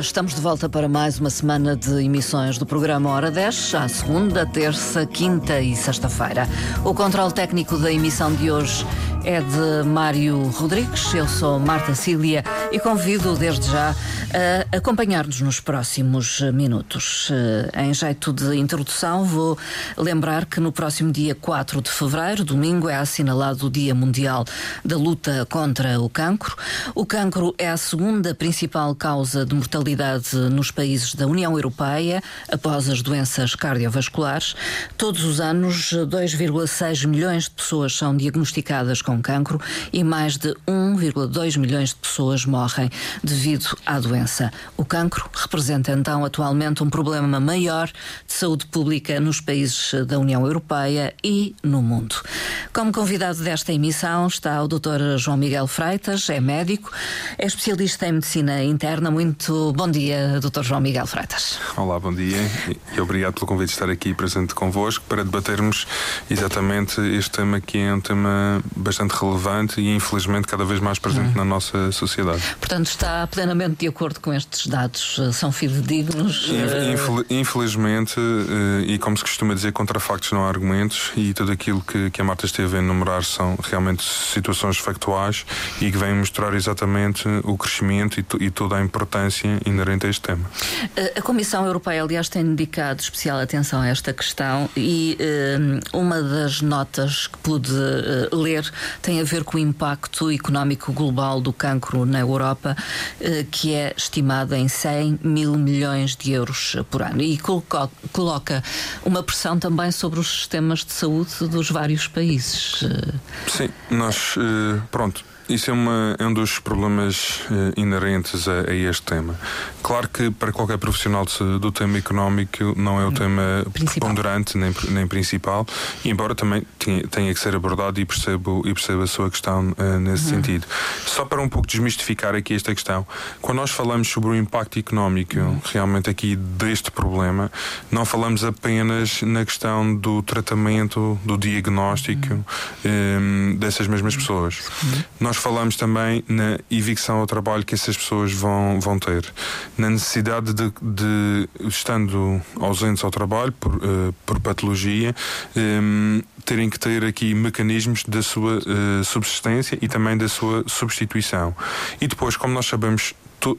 estamos de volta para mais uma semana de emissões do programa Hora 10, à segunda, terça, quinta e sexta-feira. O controle técnico da emissão de hoje é de Mário Rodrigues, eu sou Marta Cília e convido desde já a acompanhar-nos nos próximos minutos. Eh, em jeito de introdução, vou lembrar que no próximo dia 4 de fevereiro, domingo, é assinalado o Dia Mundial da Luta contra o Cancro. O cancro é a segunda principal causa de mortalidade nos países da União Europeia, após as doenças cardiovasculares. Todos os anos, 2,6 milhões de pessoas são diagnosticadas com cancro e mais de 1,2 milhões de pessoas morrem devido à doença. O cancro representa então atualmente um problema maior de saúde pública nos países da União Europeia e no mundo. Como convidado desta emissão está o Dr. João Miguel Freitas, é médico, é especialista em medicina interna. Muito bom dia, Dr. João Miguel Freitas. Olá, bom dia e obrigado pelo convite de estar aqui presente convosco para debatermos exatamente este tema que é um tema bastante relevante e infelizmente cada vez mais presente hum. na nossa sociedade. Portanto, está plenamente de acordo com estes dados? São fidedignos? Infel infelizmente, eh, e como se costuma dizer, contra factos não há argumentos e tudo aquilo que, que a Marta esteve a enumerar são realmente situações factuais e que vêm mostrar exatamente o crescimento e, e toda a importância inerente a este tema. A Comissão Europeia, aliás, tem dedicado especial atenção a esta questão e uma das notas que pude ler tem a ver com o impacto económico global do cancro na Europa, que é estimado em 100 mil milhões de euros por ano. E coloca, coloca uma pressão também sobre os sistemas de saúde dos vários países. Sim, nós, pronto isso é, uma, é um dos problemas uh, inerentes a, a, este tema. Claro que para qualquer profissional de, do tema económico não é o tema principal. preponderante nem, nem principal, embora também tenha, tenha, que ser abordado e percebo, e percebo a sua questão uh, nesse uhum. sentido. Só para um pouco desmistificar aqui esta questão, quando nós falamos sobre o impacto económico uhum. realmente aqui deste problema, não falamos apenas na questão do tratamento, do diagnóstico uhum. um, eh, dessas mesmas pessoas. Uhum. Nós nós falamos também na evicção ao trabalho que essas pessoas vão, vão ter, na necessidade de, de estando ausentes ao trabalho por, uh, por patologia, um, terem que ter aqui mecanismos da sua uh, subsistência e também da sua substituição. E depois, como nós sabemos,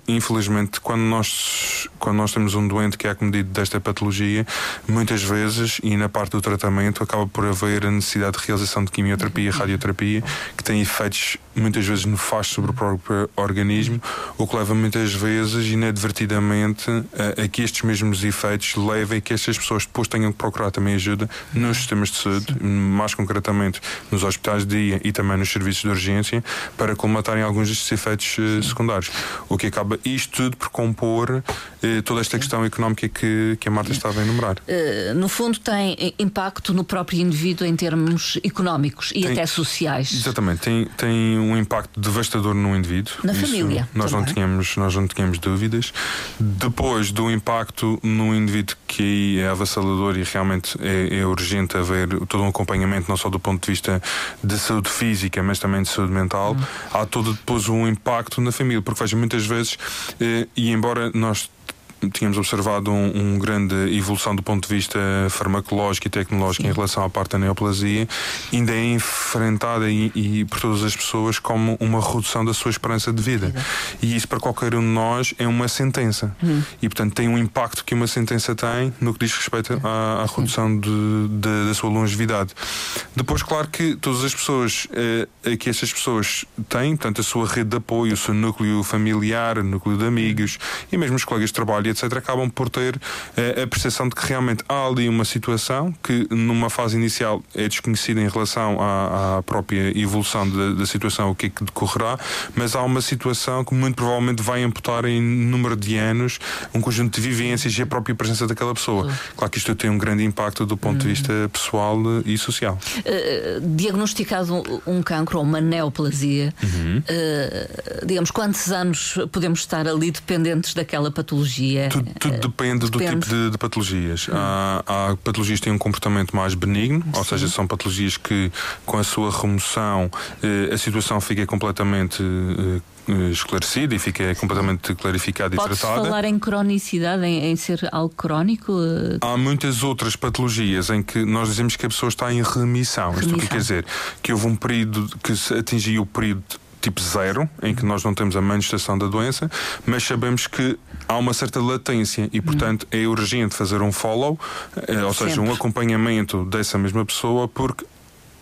infelizmente, quando nós, quando nós temos um doente que é acometido desta patologia, muitas vezes, e na parte do tratamento, acaba por haver a necessidade de realização de quimioterapia e radioterapia, que tem efeitos muitas vezes nefastos sobre o próprio organismo, o que leva muitas vezes, inadvertidamente, a, a que estes mesmos efeitos levem a que estas pessoas depois tenham que procurar também ajuda nos sistemas de saúde, mais concretamente nos hospitais de dia e também nos serviços de urgência, para colmatarem alguns destes efeitos uh, secundários. O que acaba isto tudo por compor eh, toda esta questão económica que, que a Marta estava a enumerar. Uh, no fundo, tem impacto no próprio indivíduo em termos económicos e tem, até sociais. Exatamente, tem, tem um impacto devastador no indivíduo. Na Isso família. Nós não, tínhamos, nós não tínhamos dúvidas. Depois do impacto no indivíduo, que é avassalador e realmente é, é urgente haver todo um acompanhamento, não só do ponto de vista de saúde física, mas também de saúde mental, hum. há todo depois um impacto na família, porque veja, muitas vezes eh, e embora nós tínhamos observado um, um, grande evolução do ponto de vista farmacológico e tecnológico Sim. em relação à parte da neoplasia, ainda é enfrentada e, e, por todas as pessoas como uma redução da sua esperança de vida. E isso para qualquer um de nós é uma sentença. Hum. E portanto tem um impacto que uma sentença tem no que diz respeito à, à redução de, de, da sua longevidade. Depois, claro que todas as pessoas eh, que essas pessoas têm, portanto, a sua rede de apoio, o seu núcleo familiar, núcleo de amigos e mesmo os colegas de trabalho, etc., acabam por ter eh, a percepção de que realmente há ali uma situação que, numa fase inicial, é desconhecida em relação à, à própria evolução da, da, situação, o que é que decorrerá, mas há uma situação que muito provavelmente vai amputar em número de anos um conjunto de vivências e a própria presença daquela pessoa. Claro que isto tem um grande impacto do ponto de vista pessoal e social. Uh, diagnosticado um cancro ou uma neoplasia, uhum. uh, digamos, quantos anos podemos estar ali dependentes daquela patologia? Patologia? Tudo, tudo depende, depende, do tipo de, de patologias. Hum. Há, há, patologias que têm um comportamento mais benigno, Sim. ou seja, são patologias que com a sua remoção eh, a situação fica completamente eh, eh, esclarecida e fica completamente clarificada e Pode tratada. falar em cronicidade, em, em, ser algo crónico? Há muitas outras patologias em que nós dizemos que a pessoa está em remissão. remissão. Isto o que quer dizer? Que houve um período que atingiu o período tipo zero, em que nós não temos a manifestação da doença, mas sabemos que há uma certa latência e, portanto, é urgente fazer um follow, eh, ou seja, um acompanhamento dessa mesma pessoa, porque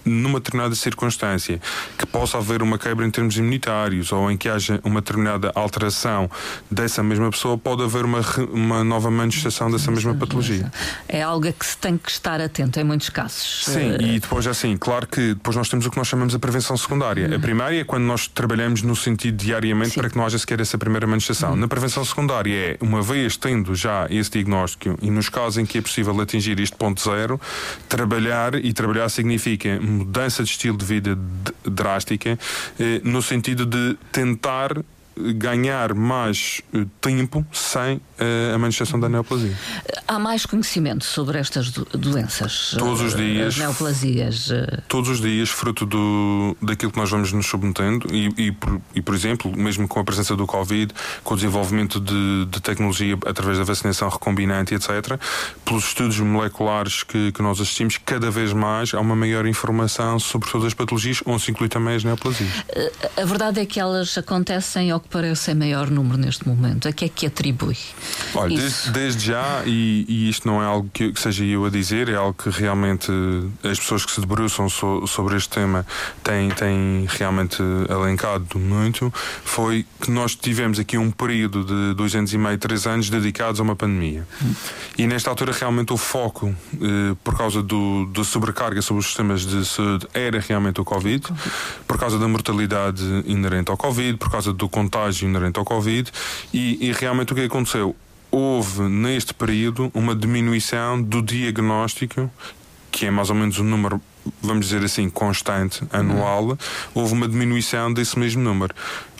numa determinada circunstância que possa haver uma quebra em termos imunitários ou em que haja uma determinada alteração dessa mesma pessoa, pode haver uma, uma nova manifestação dessa mesma patologia. É algo a que se tem que estar atento em muitos casos. Sim, e depois assim, claro que depois nós temos o que nós chamamos de prevenção secundária. Uhum. A primária é quando nós trabalhamos no sentido diariamente Sim. para que não haja sequer essa primeira manifestação. Uhum. Na prevenção secundária é, uma vez tendo já esse diagnóstico e nos casos em que é possível atingir este ponto zero, trabalhar e trabalhar significa mudança de estilo de vida drástica, eh, no sentido de tentar ganhar mais eh, tempo sem uh, a manifestação da neoplasia. Há mais conhecimento sobre estas do doenças? Todos os dias. As neoplasias? Todos os dias, fruto do, daquilo que nós vamos nos submetendo e, e, por, e, por exemplo, mesmo com a presença do Covid, com o desenvolvimento de, de tecnologia através da vacinação recombinante, etc., pelos estudos moleculares que, que nós assistimos, cada vez mais há uma maior informação sobre todas as patologias, onde se inclui também as neoplasias. A verdade é que elas acontecem ao que parece em maior número neste momento? A que é que atribui? Olha, desde, desde, já, e, e, isto não é algo que, que, seja eu a dizer, é algo que realmente as pessoas que se debruçam so, sobre este tema têm, têm realmente alencado muito, foi que nós tivemos aqui um período de dois anos e meio, três anos dedicados a uma pandemia. Hum. E nesta altura realmente o foco, eh, por causa do, da sobrecarga sobre os sistemas de saúde, era realmente o COVID, por causa da mortalidade inerente ao Covid, por causa do contágio inerente ao Covid, e, e realmente o que aconteceu? houve neste período uma diminuição do diagnóstico, que é mais ou menos o número vamos dizer assim, constante, anual, uhum. houve uma diminuição desse mesmo número.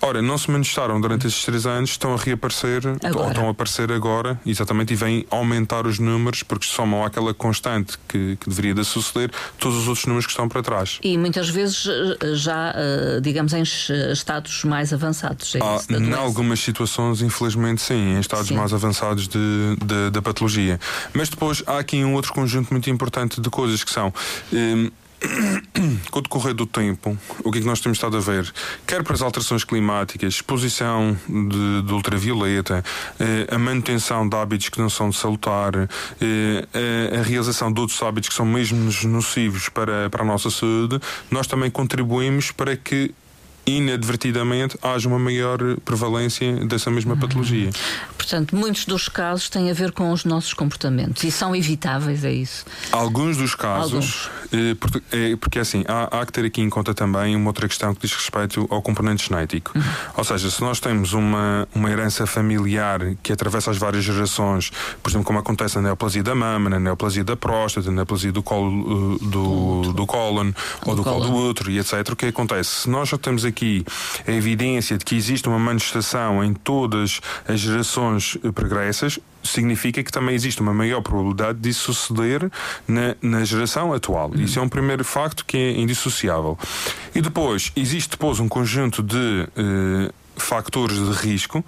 Ora, não se manifestaram durante esses três anos, estão a reaparecer, agora. ou estão a aparecer agora, exatamente, e vêm aumentar os números, porque somam àquela constante que, que deveria de suceder todos os outros números que estão para trás. E muitas vezes eh, já, eh, digamos, em estados mais avançados. É ah, em algumas situações, infelizmente, sim, em estados sim. mais avançados de, de, da patologia. Mas depois há aqui um outro conjunto muito importante de coisas que são. Um, com o decorrer do tempo, o que é que nós temos estado a ver? Quer para as alterações climáticas, exposição de, de ultravioleta, eh, a manutenção de hábitos que não são de salutar, eh, a, a, realização de outros hábitos que são mesmo nocivos para, para a nossa saúde, nós também contribuímos para que inadvertidamente haja uma maior prevalência dessa mesma patologia. Portanto, muitos dos casos têm a ver com os nossos comportamentos e são evitáveis, é isso? Alguns dos casos, Alguns. Eh, porque, é, porque assim, há, há, que ter aqui em conta também uma outra questão que diz respeito ao componente genético. Uhum. Ou seja, se nós temos uma, uma herança familiar que atravessa as várias gerações, por exemplo, como acontece na neoplasia da mama, na neoplasia da próstata, na neoplasia do colo eh, do, do cólon ou do colo do útero e etc., o que acontece? Se nós já temos aqui aqui a evidência de que existe uma manifestação em todas as gerações pregressas, significa que também existe uma maior probabilidade de suceder na, na geração atual. Uhum. Isso é um primeiro facto que é indissociável. E depois, existe depois um conjunto de uh, factores de risco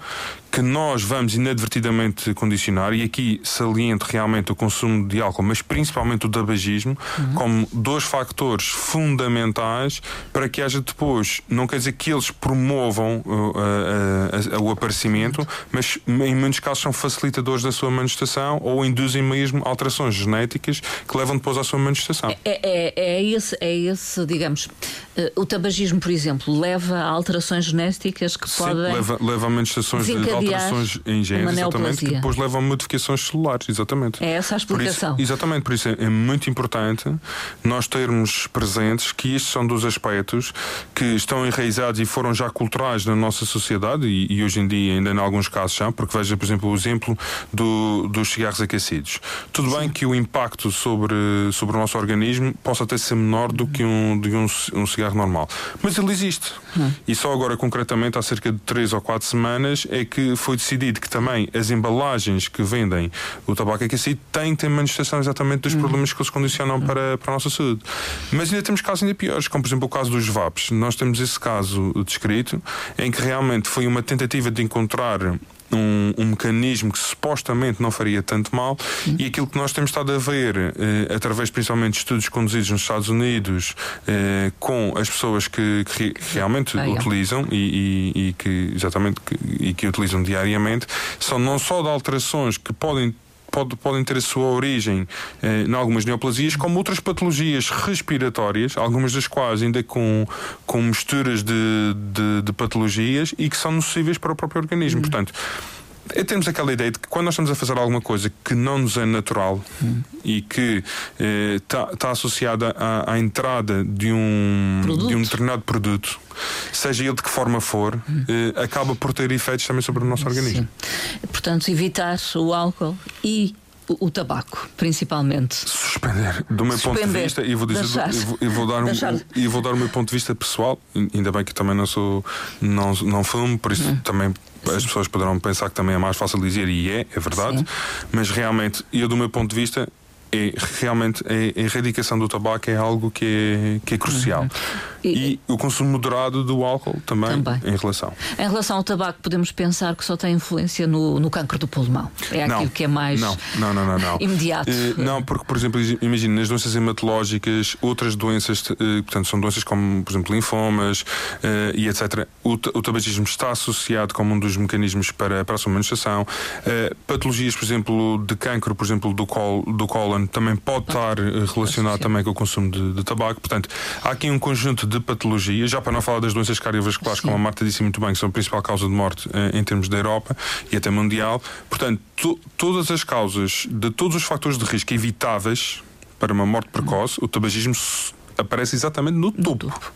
que nós vamos inadvertidamente condicionar, e aqui saliento realmente o consumo de álcool, mas principalmente o tabagismo, uhum. como dois factores fundamentais para que haja depois, não quer dizer que eles promovam uh, uh, uh, o aparecimento, mas em muitos casos são facilitadores da sua manifestação ou induzem mesmo alterações genéticas que levam depois à sua manifestação. É, é, é, esse, é esse, digamos, uh, o tabagismo, por exemplo, leva a alterações genéticas que Sim, podem. Leva, leva a manifestações de alterações em genes, exatamente, que depois levam a modificações celulares, exatamente. É essa a explicação. Por isso, exatamente, por isso é, é, muito importante nós termos presentes que estes são dos aspectos que estão enraizados e foram já culturais na nossa sociedade e, e hoje em dia ainda em alguns casos já, porque veja, por exemplo, o exemplo do, dos cigarros aquecidos. Tudo Sim. bem que o impacto sobre, sobre o nosso organismo possa até ser menor do que um, de um, um cigarro normal, mas ele existe. Hum. E só agora, concretamente, há cerca de 3 ou 4 semanas, é que foi decidido que também as embalagens que vendem o tabaco aquecido têm que ter manifestação exatamente dos uhum. problemas que se condicionam para, para a nossa saúde. Mas ainda temos casos ainda piores, como por exemplo o caso dos VAPs. Nós temos esse caso descrito em que realmente foi uma tentativa de encontrar um, um, mecanismo que supostamente não faria tanto mal uhum. e aquilo que nós temos estado a ver, eh, através principalmente de estudos conduzidos nos Estados Unidos eh, com as pessoas que, que realmente ah, utilizam e, e, e, que exatamente que, e que utilizam diariamente, são não só de alterações que podem pode, podem ter a sua origem eh, em algumas neoplasias, como outras patologias respiratórias, algumas das quais ainda com, com misturas de, de, de patologias e que são nocíveis para o próprio organismo. Uhum. Portanto, é temos aquela ideia de que quando nós estamos a fazer alguma coisa que não nos é natural hum. e que está eh, tá associada à, à, entrada de um, de um determinado produto, seja ele de que forma for, hum. eh, acaba por ter efeitos também sobre o nosso organismo. Sim. Portanto, evitar o álcool e o, tabaco, principalmente. Suspender. Do meu Suspender. ponto de vista, e vou dizer, eu vou, eu vou dar um, e vou dar o meu ponto de vista pessoal, ainda bem que também não sou, não, não fumo, por isso hum. também as pessoas poderão pensar que também é mais fácil dizer, e é, é verdade, Sim. mas realmente, eu do meu ponto de vista, é realmente a erradicação do tabaco é algo que é, que é crucial. Uhum. E, e, o consumo moderado do álcool também, também, em relação. Em relação ao tabaco, podemos pensar que só tem influência no, no cancro do pulmão. É não, aquilo que é mais não, não, não, não, não. imediato. Uh, não, porque, por exemplo, imagine, nas doenças hematológicas, outras doenças, uh, portanto, são doenças como, por exemplo, linfomas uh, e etc. O, o, tabagismo está associado como um dos mecanismos para, para a sua manifestação. patologias, por exemplo, de cancro, por exemplo, do, col, do cólon, também pode estar relacionado também com o consumo de, de tabaco. Portanto, há aqui um conjunto de patologias, já para não falar das doenças cardiovasculares, Sim. como a Marta disse muito bem, que são a principal causa de morte eh, em termos da Europa e até mundial. Portanto, to, todas as causas de todos os fatores de risco evitáveis para uma morte precoce, o tabagismo aparece exatamente no, no topo. topo.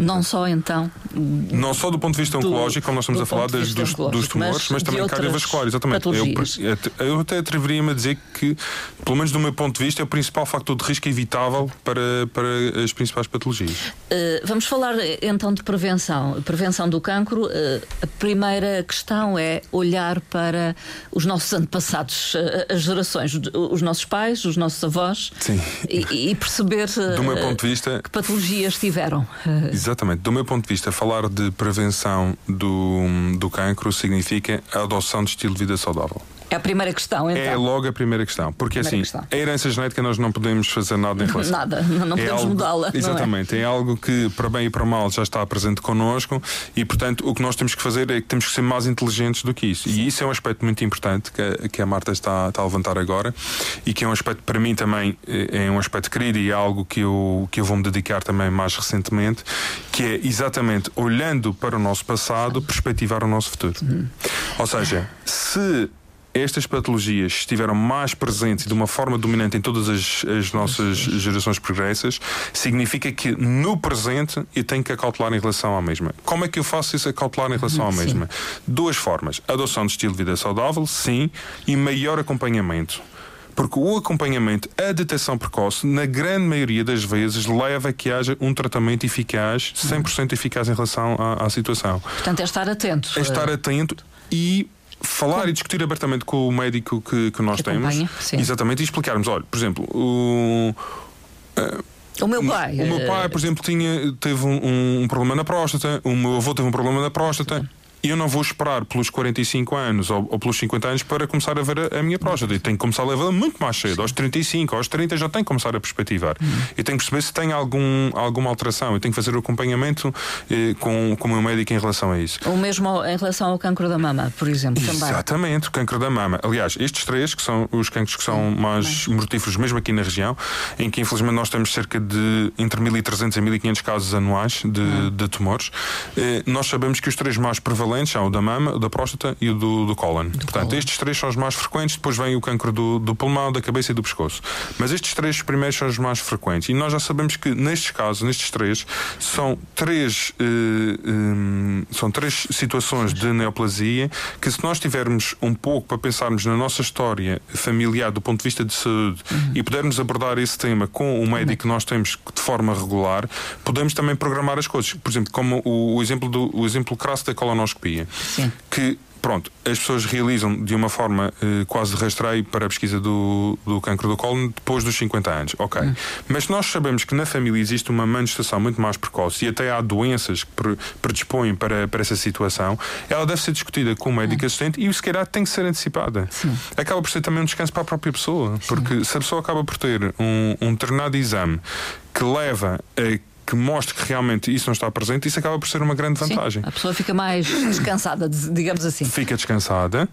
Não só então. Não só do ponto de vista do, oncológico, como nós estamos a falar das, dos, dos, tumores, mas, mas também cardiovascular, exatamente. Eu, eu, até atreveria-me a dizer que, pelo menos do meu ponto de vista, é o principal fator de risco evitável para, para as principais patologias. Uh, vamos falar então de prevenção. Prevenção do cancro. Uh, a primeira questão é olhar para os nossos antepassados, uh, as gerações, os nossos pais, os nossos avós, e, e, perceber do meu ponto de vista, que patologias tiveram. Exatamente. Do meu ponto de vista, falar de prevenção do, do cancro significa a adoção de estilo de vida saudável. É a primeira questão, então. É logo a primeira questão. Porque primeira assim, questão. a herança genética nós não podemos fazer nada em relação. Nada, não é podemos mudá-la. É? Exatamente, é? é? algo que, para bem e para mal, já está presente connosco e, portanto, o que nós temos que fazer é que temos que ser mais inteligentes do que isso. Sim. E isso é um aspecto muito importante que a, que a Marta está, está a levantar agora e que é um aspecto, para mim também, é, é um aspecto querido e é algo que eu, que eu vou me dedicar também mais recentemente, que é exatamente olhando para o nosso passado, perspectivar o nosso futuro. Uhum. Ou seja, se estas patologias estiveram mais presentes de uma forma dominante em todas as, as nossas gerações progressas, significa que no presente eu tenho que acautelar em relação à mesma. Como é que eu faço isso acautelar em relação à mesma? Sim. Duas formas. Adoção de estilo de vida saudável, sim, e maior acompanhamento. Porque o acompanhamento, a detecção precoce, na grande maioria das vezes, leva a que haja um tratamento eficaz, 100% eficaz em relação à, à situação. Portanto, é estar atento. É estar atento e falar e discutir abertamente com o médico que, que nós que temos. Exatamente, e explicarmos, olha, por exemplo, o. Uh, o meu pai. O meu pai, por exemplo, tinha, teve um, um, problema na próstata, o meu avô teve um problema na próstata. Eu não vou esperar pelos 45 anos ou, ou pelos 50 anos para começar a ver a, a minha próstata. Eu tenho que começar a levá-la muito mais cedo. Aos 35, aos 30 já tenho que começar a perspectivar. Uhum. Eu tenho que perceber se tem algum, alguma alteração. Eu tenho que fazer o acompanhamento eh, com, com o meu médico em relação a isso. O mesmo em relação ao cancro da mama, por exemplo, também. Exatamente, o cancro da mama. Aliás, estes três, que são os cancros que são mais mortíferos, mesmo aqui na região, em que infelizmente nós temos cerca de entre 1.300 e 1.500 casos anuais de, uhum. de tumores, eh, nós sabemos que os três mais prevalentes prevalentes são o da mama, o da próstata e o do, do cólon. Do Portanto, cólon. estes três são os mais frequentes, depois vem o cancro do, do pulmão, da cabeça e do pescoço. Mas estes três primeiros são os mais frequentes. E nós já sabemos que nestes casos, nestes três, são três, uh, um, são três situações de neoplasia que se nós tivermos um pouco para pensarmos na nossa história familiar do ponto de vista de saúde uhum. e pudermos abordar esse tema com o médico que nós temos de forma regular, podemos também programar as coisas. Por exemplo, como o, o exemplo do o exemplo crasso da colonoscopia. Sim. Que pronto, as pessoas realizam de uma forma uh, quase de rastreio para a pesquisa do, do cancro do colo depois dos 50 anos. Ok. Hum. Mas nós sabemos que na família existe uma manifestação muito mais precoce e até há doenças que predispõem para, para essa situação. Ela deve ser discutida com o médico hum. assistente e, se calhar, tem que ser antecipada. Sim. Acaba por ser também um descanso para a própria pessoa. Sim. Porque se a pessoa acaba por ter um, um determinado exame que leva a que mostre que realmente isso não está presente, isso acaba por ser uma grande vantagem. Sim, a pessoa fica mais descansada, digamos assim. Fica descansada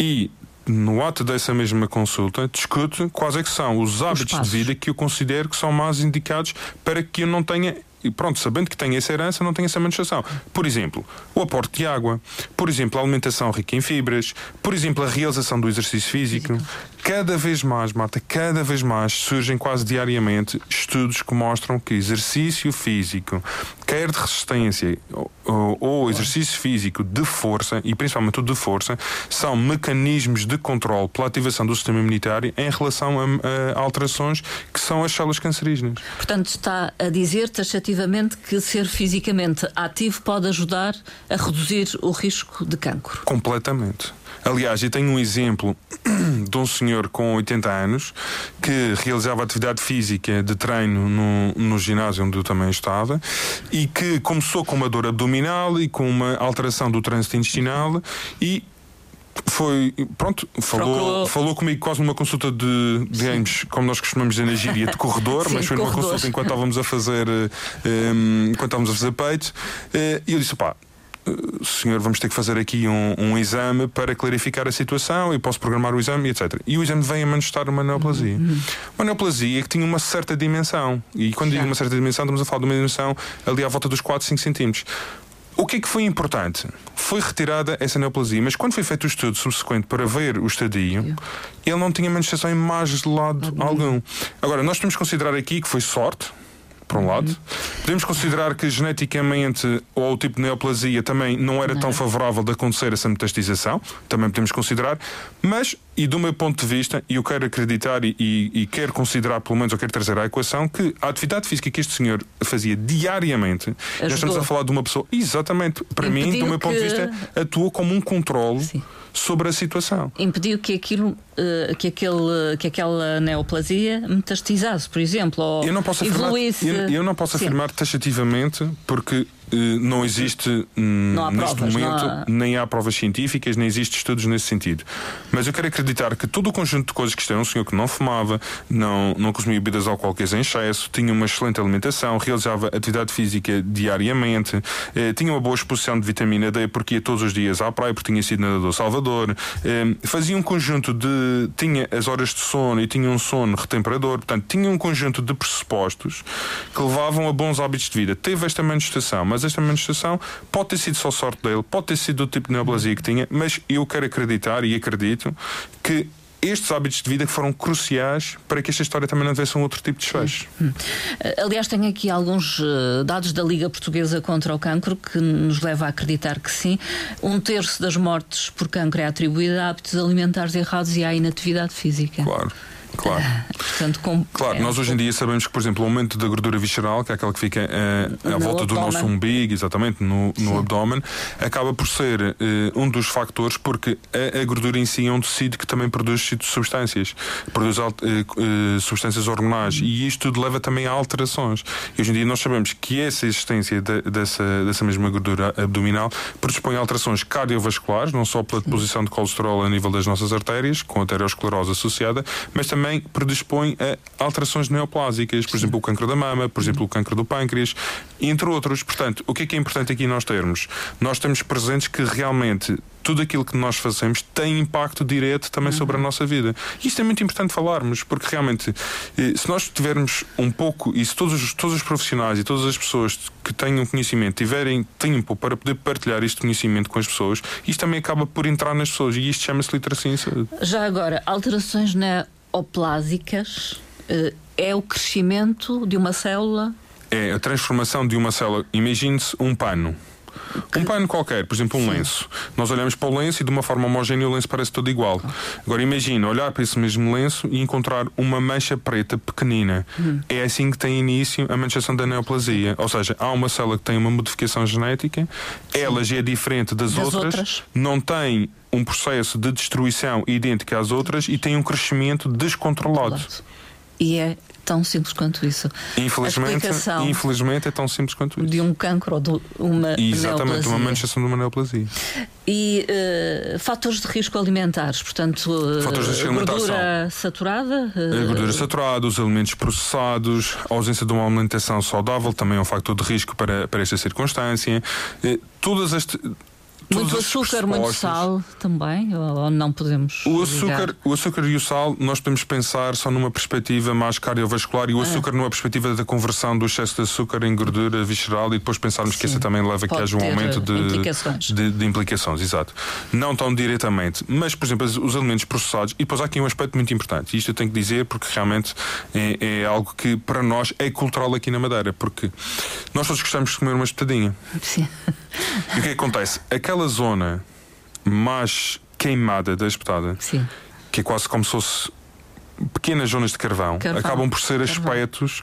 e no ato dessa mesma consulta, discute quais é que são os hábitos os de vida que eu considero que são mais indicados para que eu não tenha e pronto, sabendo que tem essa herança, não tem essa manifestação. Por exemplo, o aporte de água, por exemplo, a alimentação rica em fibras, por exemplo, a realização do exercício físico. Cada vez mais, Marta, cada vez mais surgem quase diariamente estudos que mostram que exercício físico, quer de resistência ou, ou exercício físico de força, e principalmente o de força, são mecanismos de controle pela ativação do sistema imunitário em relação a, a alterações que são as células cancerígenas. Portanto, está a dizer taxativamente que ser fisicamente ativo pode ajudar a reduzir o risco de cancro. Completamente. Aliás, eu tenho um exemplo de um senhor com 80 anos que realizava atividade física de treino no, no ginásio onde eu também estava e que começou com uma dor abdominal e com uma alteração do trânsito intestinal e foi, pronto, falou, falou comigo quase numa consulta de, de games, como nós costumamos dizer na gíria, de corredor, Sim, mas foi numa consulta enquanto estávamos a fazer, um, eh, enquanto estávamos a fazer peito, eh, e eu disse, pá, senhor, vamos ter que fazer aqui um, um, exame para clarificar a situação e posso programar o exame, etc. E o exame vem a manifestar uma neoplasia. Uhum. Uma neoplasia que tinha uma certa dimensão. E quando digo uma certa dimensão, estamos a falar de uma dimensão ali à volta dos 4, 5 centímetros. O que é que foi importante? Foi retirada essa neoplasia, mas quando foi feito o estudo subsequente para ver o estadio, ele não tinha manifestação em mais de lado algum. Agora, nós temos que considerar aqui que foi sorte, por um lado. Podemos considerar que geneticamente ou o tipo de neoplasia também não era tão favorável de acontecer essa metastização, também podemos considerar, mas, e do meu ponto de vista, e eu quero acreditar e, e, quero considerar, pelo menos, eu quero trazer à equação, que a atividade física que este senhor fazia diariamente, Ajudou. nós estamos a falar de uma pessoa, exatamente, para Impediu mim, do meu ponto de vista, atuou como um controle. Sim sobre a situação. Impediu que aquilo, eh, que, aquele, que aquela neoplasia metastizasse, por exemplo, ou eu não posso evoluísse. Afirmar, eu, eu não posso afirmar taxativamente, porque não existe hum, não neste provas, momento, há... nem há provas científicas, nem existe estudos nesse sentido. Mas eu quero acreditar que todo o conjunto de coisas que isto é um senhor que não fumava, não, não consumia bebidas alcoólicas em excesso, tinha uma excelente alimentação, realizava atividade física diariamente, eh, tinha uma boa exposição de vitamina D porque ia todos os dias à praia, porque tinha sido nadador Salvador, eh, fazia um conjunto de. tinha as horas de sono e tinha um sono retemperador, portanto, tinha um conjunto de pressupostos que levavam a bons hábitos de vida. Teve esta manifestação, mas mas esta manifestação pode ter sido só sorte dele, pode ter sido do tipo de neoplasia que tinha, mas eu quero acreditar e acredito que estes hábitos de vida que foram cruciais para que esta história também não tivesse um outro tipo de desfecho. Hum. Aliás, tenho aqui alguns eh, dados da Liga Portuguesa contra o Cancro que nos leva a acreditar que sim. Um terço das mortes por cancro é atribuída a hábitos alimentares errados e à inatividade física. Claro. Claro. Portanto, com, claro, nós hoje em dia sabemos que, por exemplo, o aumento da gordura visceral, que é aquela que fica uh, à volta do nosso umbigo, exatamente, no, no abdômen, acaba por ser uh, um dos fatores, porque a, a, gordura em si é um tecido que também produz substâncias, produz uh, substâncias hormonais, e isto tudo leva também a alterações. E hoje em dia nós sabemos que essa existência de, dessa, dessa mesma gordura abdominal predispõe a alterações cardiovasculares, não só pela deposição de colesterol a nível das nossas artérias, com arteriosclerose associada, mas também também predispõe a alterações neoplásicas, por exemplo, o cancro da mama, por exemplo, o cancro do pâncreas, entre outros. Portanto, o que é que é importante aqui nós termos? Nós temos presentes que realmente tudo aquilo que nós fazemos tem impacto direto também uhum. sobre a nossa vida. Isto é muito importante falarmos, porque realmente, eh, se nós tivermos um pouco, e se todos os, todos os profissionais e todas as pessoas que tenham conhecimento tiverem tempo para poder partilhar este conhecimento com as pessoas, isto também acaba por entrar nas pessoas e isto chama-se literacia em saúde. Já agora, alterações na oplásicas eh, é o crescimento de uma célula? É a transformação de uma célula. Imagine-se um pano. Um pano qualquer, por exemplo, um lenço. Nós olhamos para o lenço e de uma forma homogénea o lenço parece todo igual. Agora imagina olhar para esse mesmo lenço e encontrar uma mancha preta pequenina. Hum. É assim que tem início a manchação da neoplasia. Ou seja, há uma célula que tem uma modificação genética, Sim. ela já é diferente das, das outras, outras, não tem um processo de destruição idêntico às outras e tem um crescimento descontrolado. E é tão simples quanto isso. Infelizmente, infelizmente é tão simples quanto isso. De um cancro ou de uma Exatamente, neoplasia. uma manchação de uma neoplasia. E uh, fatores de risco alimentares, portanto, uh, fatores de risco gordura saturada? Uh, a gordura saturada, os alimentos processados, a ausência de uma alimentação saudável também é um fator de risco para, para esta circunstância. todas as muito açúcar, muito sal também? Ou não podemos? O açúcar, o açúcar e o sal, nós podemos pensar só numa perspectiva mais cardiovascular e o ah. açúcar numa perspectiva da conversão do excesso de açúcar em gordura visceral e depois pensarmos Sim. que isso também leva a que haja um aumento de implicações. De, de, implicações. Exato. Não tão diretamente, mas, por exemplo, os alimentos processados. E depois há aqui um aspecto muito importante. Isto eu tenho que dizer porque realmente é, é algo que para nós é cultural aqui na Madeira, porque nós todos gostamos de comer uma espetadinha. Sim. E o que, é que acontece? Aquela zona mais queimada da espetada, Sim. que é quase como se fosse pequenas zonas de carvão, carvão. acabam por ser carvão. aspectos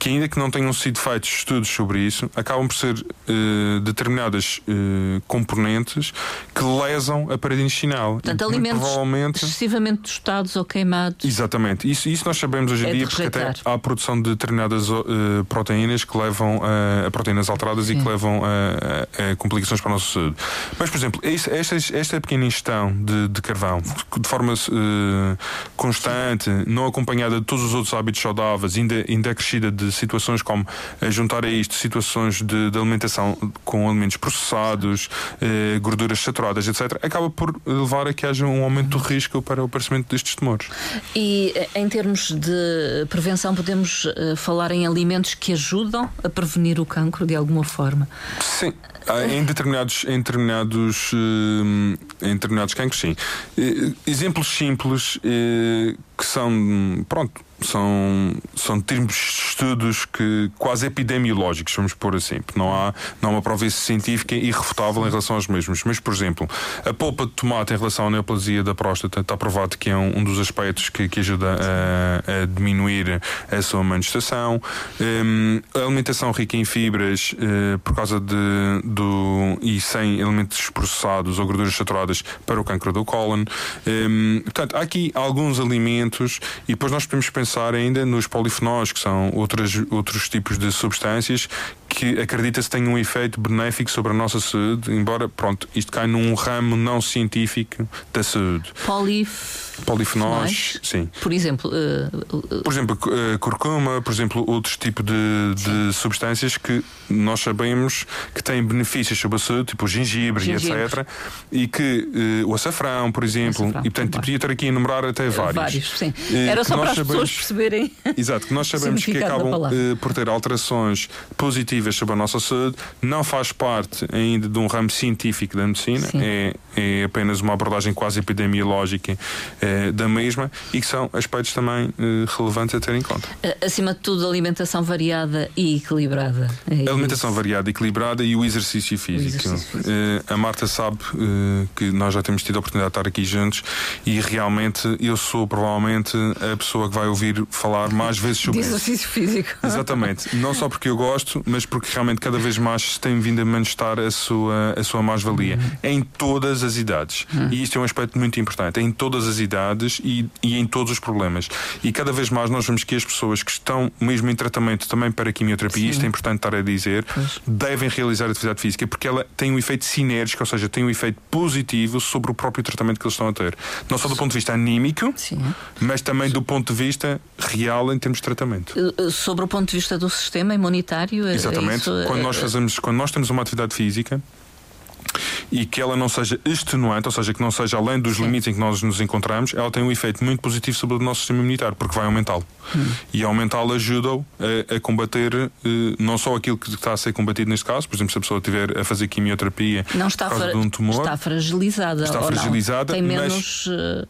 que ainda que não tenham sido feitos estudos sobre isso, acabam por ser uh, determinadas uh, componentes que lesam a parede intestinal. Portanto, alimentos provavelmente... excessivamente tostados ou queimados. Exatamente. Isso, isso nós sabemos hoje em é dia, porque até há a produção de determinadas uh, proteínas que levam a, a proteínas alteradas Sim. e que levam a, a, a, complicações para a nossa saúde. Mas, por exemplo, esta, esta pequena ingestão de, de carvão, de forma constante, Sim. não acompanhada de todos os outros hábitos saudáveis, ainda, ainda acrescida de situações como eh, juntar a isto situações de, de alimentação com alimentos processados, eh, gorduras saturadas, etc., acaba por levar a que haja um aumento do risco para o aparecimento destes tumores. E eh, em termos de prevenção, podemos uh, falar em alimentos que ajudam a prevenir o cancro de alguma forma? Sim. Em determinados, em determinados, em determinados cancros, sim. Exemplos simples que são, pronto, são, são termos de estudos que quase epidemiológicos, vamos pôr assim, porque não há, não há uma prova científica irrefutável em relação aos mesmos. Mas, por exemplo, a polpa de tomate em relação à neoplasia da próstata está provado que é um, um dos aspectos que, que ajuda a, a, diminuir a sua manifestação. Um, a alimentação rica em fibras, uh, por causa de, do. e sem elementos processados ou gorduras saturadas para o cancro do cólon. Um, portanto, há aqui alguns alimentos e depois nós podemos pensar pensar ainda nos polifenóis, que são outras, outros tipos de substâncias que acredita-se tenham um efeito benéfico sobre a nossa saúde, embora, pronto, isto cai num ramo não científico da saúde. Polif polifenóis, sim. Por exemplo, uh, por exemplo, uh, curcuma, por exemplo, outros tipos de, de, substâncias que nós sabemos que têm benefícios sobre a saúde, tipo o gengibre, gengibre. e etc. E que uh, o açafrão, por exemplo, açafrão, e portanto podia estar aqui a enumerar até vários. Vários, sim. Era só para as sabemos, pessoas perceberem. Exato, que nós sabemos que acabam por ter alterações positivas sobre a nossa saúde, não faz parte ainda de um ramo científico da medicina, é, é apenas uma abordagem quase epidemiológica eh, da mesma e que são aspectos também eh, relevantes a ter em conta. Acima de tudo, alimentação variada e equilibrada. É alimentação variada e equilibrada e o exercício físico. O exercício físico. A Marta sabe que nós já temos tido a oportunidade de estar aqui juntos e realmente eu sou provavelmente a pessoa que vai ouvir falar mais vezes sobre de exercício isso. físico. Exatamente. Não só porque eu gosto, mas porque realmente cada vez mais tem vindo a manifestar a sua, a sua mais-valia. Uhum. Em todas as idades. Uhum. E isto é um aspecto muito importante. Em todas as idades e, e em todos os problemas. E cada vez mais nós vemos que as pessoas que estão mesmo em tratamento também para quimioterapia, Sim. isto é importante estar a dizer, pois. devem realizar atividade física porque ela tem um efeito sinérgico, ou seja, tem um efeito positivo sobre o próprio tratamento que eles estão a ter. Não só do ponto de vista anímico, Sim. mas também do ponto de vista real em termos de tratamento. Eh, eh, sobre o ponto de vista do sistema imunitário, é Exatamente. Isso, quando nós fazemos, quando nós temos uma atividade física, e que ela não seja extenuante, ou seja, que não seja além dos Sim. limites em que nós nos encontramos, ela tem um efeito muito positivo sobre o nosso sistema imunitário, porque vai aumentá-lo. Hum. E aumentá-lo ajuda-o a, a, combater não só aquilo que está a ser combatido neste caso, por exemplo, se a pessoa estiver a fazer quimioterapia não está por causa de um tumor. Está fragilizada. Está fragilizada, tem menos. Mas,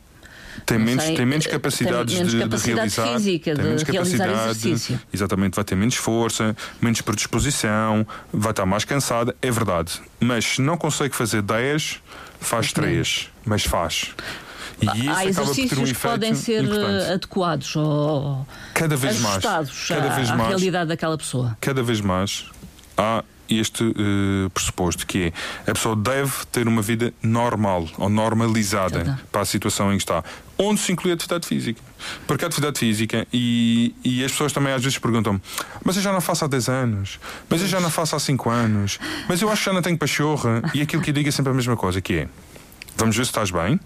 tem menos, sei, tem menos capacidades tem menos de, capacidade de realizar, física, tem de menos realizar capacidade, exercício. Exatamente, vai ter menos força, menos predisposição, vai estar mais cansada, é verdade. Mas se não consegue fazer 10, faz 3, mas faz. E isso Há exercícios um que podem ser importante. adequados ou cada vez mais, cada à, vez mais, à realidade daquela pessoa. Cada vez mais há este uh, pressuposto que é a pessoa deve ter uma vida normal ou normalizada para a situação em que está. Onde se inclui a atividade física. Porque a atividade física, e, e as pessoas também às vezes perguntam mas eu já não faço há 10 anos, mas eu já não faço há 5 anos, mas eu acho que já não tenho pachorra. E aquilo que eu digo é sempre a mesma coisa, que é vamos ver se estás bem,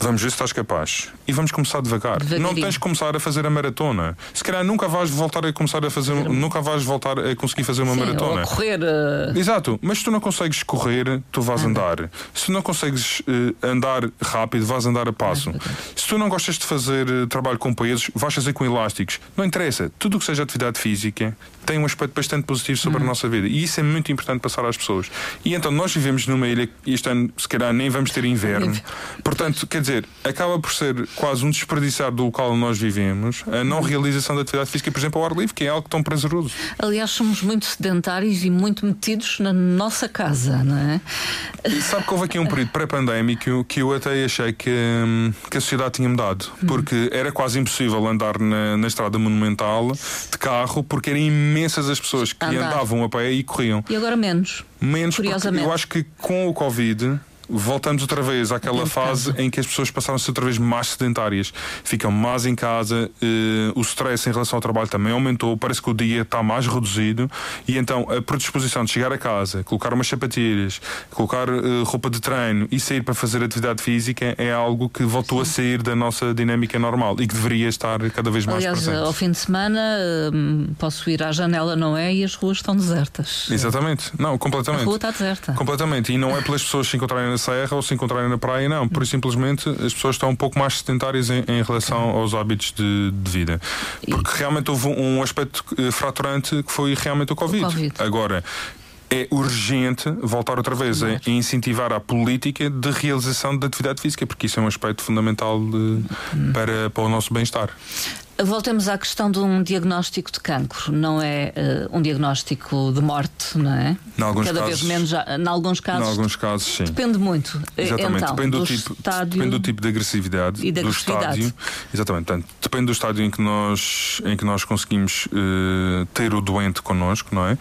Vamos ver se estás capaz. E vamos começar devagar. Não tens de começar a fazer a maratona. Se calhar nunca vais voltar a começar a fazer. Nunca vais voltar a conseguir fazer uma Sim, maratona. Ou correr. Uh... Exato. Mas se tu não consegues correr, tu vais andar. Se não consegues uh, andar rápido, vais andar a passo. se tu não gostas de fazer uh, trabalho com pesos, vais fazer com elásticos. Não interessa. Tudo o que seja atividade física tem um aspecto bastante positivo sobre a uhum. nossa vida. E isso é muito importante passar às pessoas. E então nós vivemos numa ilha e este ano, se calhar, nem vamos ter inverno. Portanto, quer dizer, acaba por ser quase um desperdiçar do local onde nós vivemos a não realização da atividade física, por exemplo, ao ar livre, que é algo tão prazeroso. Aliás, somos muito sedentários e muito metidos na nossa casa, não é? Sabe que houve aqui um período pré-pandémico que eu até achei que, hum, que a sociedade tinha mudado, porque era quase impossível andar na, na estrada monumental de carro, porque eram imensas as pessoas que Andar. andavam a pé e corriam. E agora menos. Menos, porque eu acho que com o Covid voltamos outra vez àquela fase em que as pessoas passaram a ser outra vez mais sedentárias, ficam mais em casa, eh, o stress em relação ao trabalho também aumentou, parece que o dia está mais reduzido e então a predisposição de chegar a casa, colocar umas sapatilhas, colocar eh, roupa de treino e sair para fazer atividade física é algo que voltou Sim. a sair da nossa dinâmica normal e que deveria estar cada vez mais Aliás, presente. ao fim de semana hum, posso ir à janela, não é? E as ruas estão desertas. Exatamente, não, completamente. A rua está deserta. Completamente, e não é pelas pessoas se encontrarem serra ou se encontrarem na praia, não. Por simplesmente as pessoas estão um pouco mais sedentárias em, em relação aos hábitos de, de, vida. Porque realmente houve um aspecto eh, fraturante que foi realmente o Covid. O COVID. Agora, é urgente voltar outra vez a, incentivar a política de realização da atividade física, porque isso é um aspecto fundamental de, hum. para, para o nosso bem-estar. Voltemos à questão de um diagnóstico de cancro. Não é uh, um diagnóstico de morte, não é? Alguns Cada casos, vez menos, já, em alguns casos. Em alguns casos, sim. Depende muito. Exatamente, então, depende, do, do tipo, estádio... depende do tipo de agressividade. E da do agressividade. estádio. Exatamente, portanto, depende do estádio em que nós, em que nós conseguimos uh, ter o doente connosco, não é?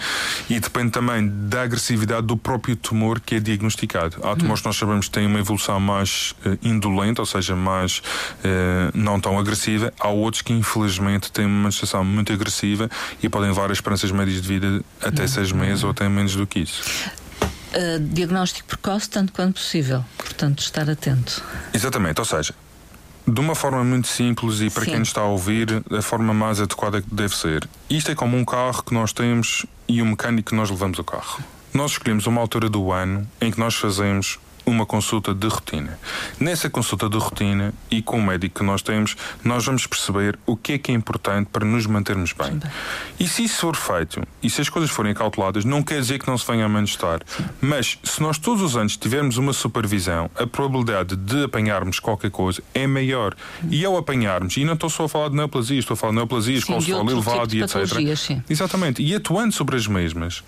E depende também da agressividade do próprio tumor que é diagnosticado. Há tumores hum. que nós sabemos que têm uma evolução mais uh, indolente, ou seja, mais não tão agressiva. Há outros que, infelizmente têm uma manifestação muito agressiva e podem levar as esperanças médias de vida até uhum. seis meses ou até menos do que isso. Uh, diagnóstico precoce, tanto quanto possível. Portanto, estar atento. Exatamente, ou seja, de uma forma muito simples e para Sim. quem está a ouvir, a forma mais adequada que deve ser. Isto é como um carro que nós temos e o um mecânico que nós levamos o carro. Nós escolhemos uma altura do ano em que nós fazemos uma consulta de rotina. Nessa consulta de rotina e com o médico que nós temos, nós vamos perceber o que é que é importante para nos mantermos bem. E se isso for feito e se as coisas forem calculadas, não quer dizer que não se venha a manifestar. Mas se nós todos os anos tivermos uma supervisão, a probabilidade de apanharmos qualquer coisa é maior. E ao apanharmos, e não estou só a falar de neoplasias, estou a falar de neoplasias, colesterol elevado e etc. Sim. Exatamente. E atuando sobre as mesmas,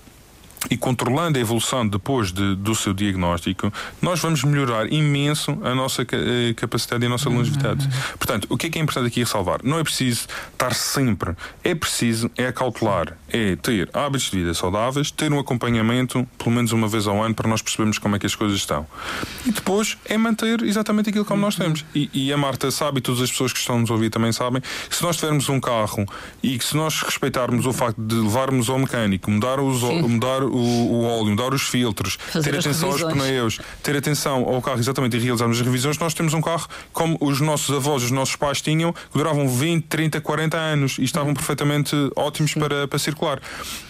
e controlando a evolução depois de, do seu diagnóstico, nós vamos melhorar imenso a nossa eh, capacidade e a nossa longevidade. Portanto, o que é que é importante aqui ressalvar? Não é preciso estar sempre, é preciso é cautelar, é ter hábitos de vida saudáveis, ter um acompanhamento pelo menos uma vez ao ano para nós percebermos como é que as coisas estão. E depois é manter exatamente aquilo como nós temos. E, e a Marta sabe, e todas as pessoas que estão nos ouvir também sabem, que se nós tivermos um carro e que se nós respeitarmos o facto de levarmos ao mecânico, mudar os, mudar o, o óleo, mudar os filtros, Fazer ter atenção aos pneus, ter atenção ao carro exatamente e realizarmos as revisões, nós temos um carro como os nossos avós, os nossos pais tinham, que duravam 20, 30, 40 anos e estavam perfeitamente ótimos para, para circular.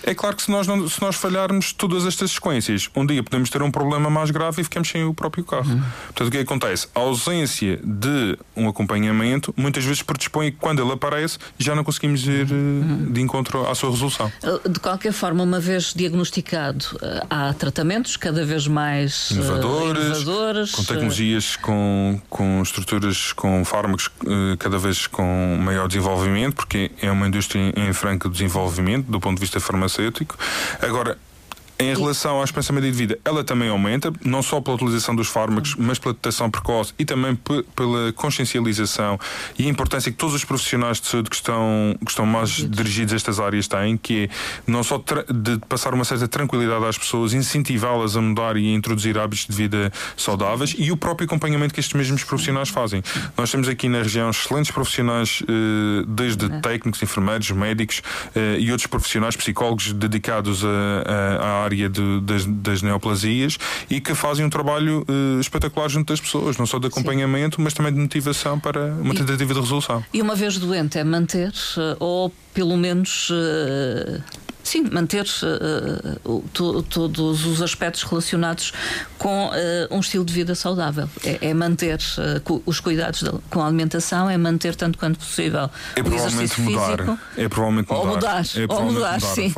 É claro que se nós, não, se nós falharmos todas estas sequências, um dia podemos ter um problema mais grave e ficamos sem o próprio carro. Uhum. Portanto, o que acontece? A ausência de um acompanhamento muitas vezes predispõe que quando ele aparece já não conseguimos ir uhum. de encontro à sua resolução. De qualquer forma, uma vez diagnosticado uh, há tratamentos cada vez mais inovadores, inovadores com tecnologias, com, com estruturas, com fármacos cada vez com maior desenvolvimento, porque é uma indústria em franco desenvolvimento do ponto de vista farmacêutico. Agora, em relação à esperança média de vida, ela também aumenta, não só pela utilização dos fármacos, mas pela detecção precoce e também pela consciencialização e a importância que todos os profissionais de saúde que estão, que estão mais dirigidos. a estas áreas têm, que é não só de passar uma certa tranquilidade às pessoas, incentivá-las a mudar e a introduzir hábitos de vida saudáveis e o próprio acompanhamento que estes mesmos profissionais fazem. Nós temos aqui na região excelentes profissionais, eh, desde é? técnicos, enfermeiros, médicos eh, e outros profissionais, psicólogos dedicados à área de, das, das, neoplasias e que fazem um trabalho uh, espetacular junto das pessoas, não só de acompanhamento, Sim. mas também de motivação para uma tentativa e, de resolução. E uma vez doente é manter, uh, ou pelo menos. Uh Sim, manter uh, to, todos os aspectos relacionados com uh, um estilo de vida saudável. É, é manter uh, os cuidados com a alimentação, é manter tanto quanto possível é o exercício mudar. físico. É provavelmente mudar. Ou mudar, é ou mudar, mudar sim.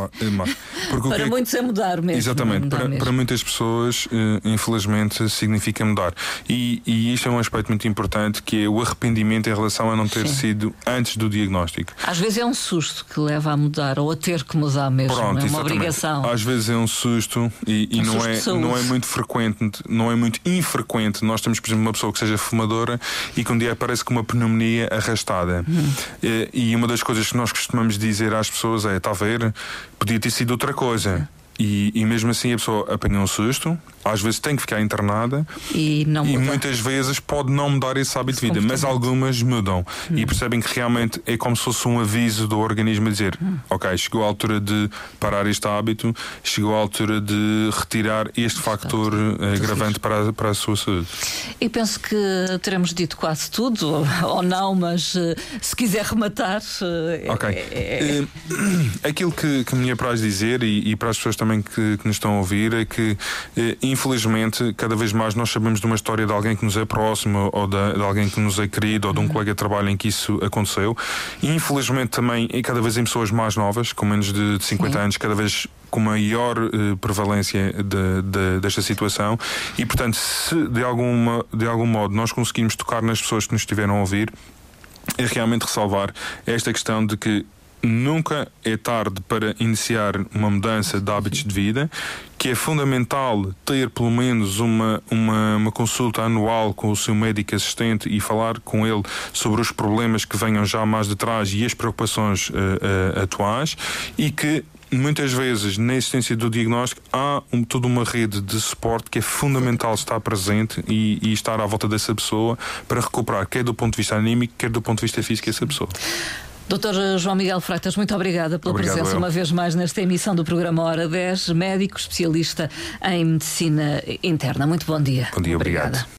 Porque para é muitos é mudar mesmo. Exatamente, para, mesmo. para, muitas pessoas, infelizmente, significa mudar. E, e isto é um aspecto muito importante que é o arrependimento em relação a não ter sim. sido antes do diagnóstico. Às vezes é um susto que leva a mudar ou a ter que mudar mesmo. Pronto, é uma exatamente. obrigação. Às vezes é um susto e, e um não, susto é, não é muito frequente, não é muito infrequente. Nós temos, por exemplo, uma pessoa que seja fumadora e que um dia aparece com uma pneumonia arrastada. Hum. E, e, uma das coisas que nós costumamos dizer às pessoas é: está a ver, podia ter sido outra coisa. E, e, mesmo assim a pessoa apanha um susto, às vezes tem que ficar internada e, e muitas vezes pode não mudar esse hábito de vida, mas algumas mudam hum. e percebem que realmente é como se fosse um aviso do organismo a dizer: hum. Ok, chegou a altura de parar este hábito, chegou a altura de retirar este factor eh, agravante para a, para a sua saúde. E penso que teremos dito quase tudo, ou não, mas eh, se quiser rematar. Eh, ok. É... Aquilo que, que me apraz dizer e, e para as pessoas também que, que nos estão a ouvir é que, eh, infelizmente, cada vez mais nós sabemos de uma história de alguém que nos é próximo ou de, de alguém que nos é querido ou de um uhum. colega de trabalho em que isso aconteceu. E, infelizmente, também, e cada vez em pessoas mais novas, com menos de, de 50 Sim. anos, cada vez com maior uh, prevalência de, de, desta situação e, portanto, se de, alguma, de algum modo nós conseguimos tocar nas pessoas que nos estiveram a ouvir, é realmente ressalvar esta questão de que nunca é tarde para iniciar uma mudança de hábitos de vida, que é fundamental ter pelo menos uma, uma, uma, consulta anual com o seu médico assistente e falar com ele sobre os problemas que venham já mais de trás e as preocupações uh, uh, atuais e que muitas vezes na existência do diagnóstico há um, toda uma rede de suporte que é fundamental estar presente e, e, estar à volta dessa pessoa para recuperar, quer do ponto de vista anímico, quer do ponto de vista físico, essa pessoa. Doutor João Miguel Freitas, muito obrigada pela Obrigado, presença eu. uma vez mais nesta emissão do programa Hora 10, médico especialista em medicina interna. Muito bom dia. Bom dia, obrigado. Obrigada.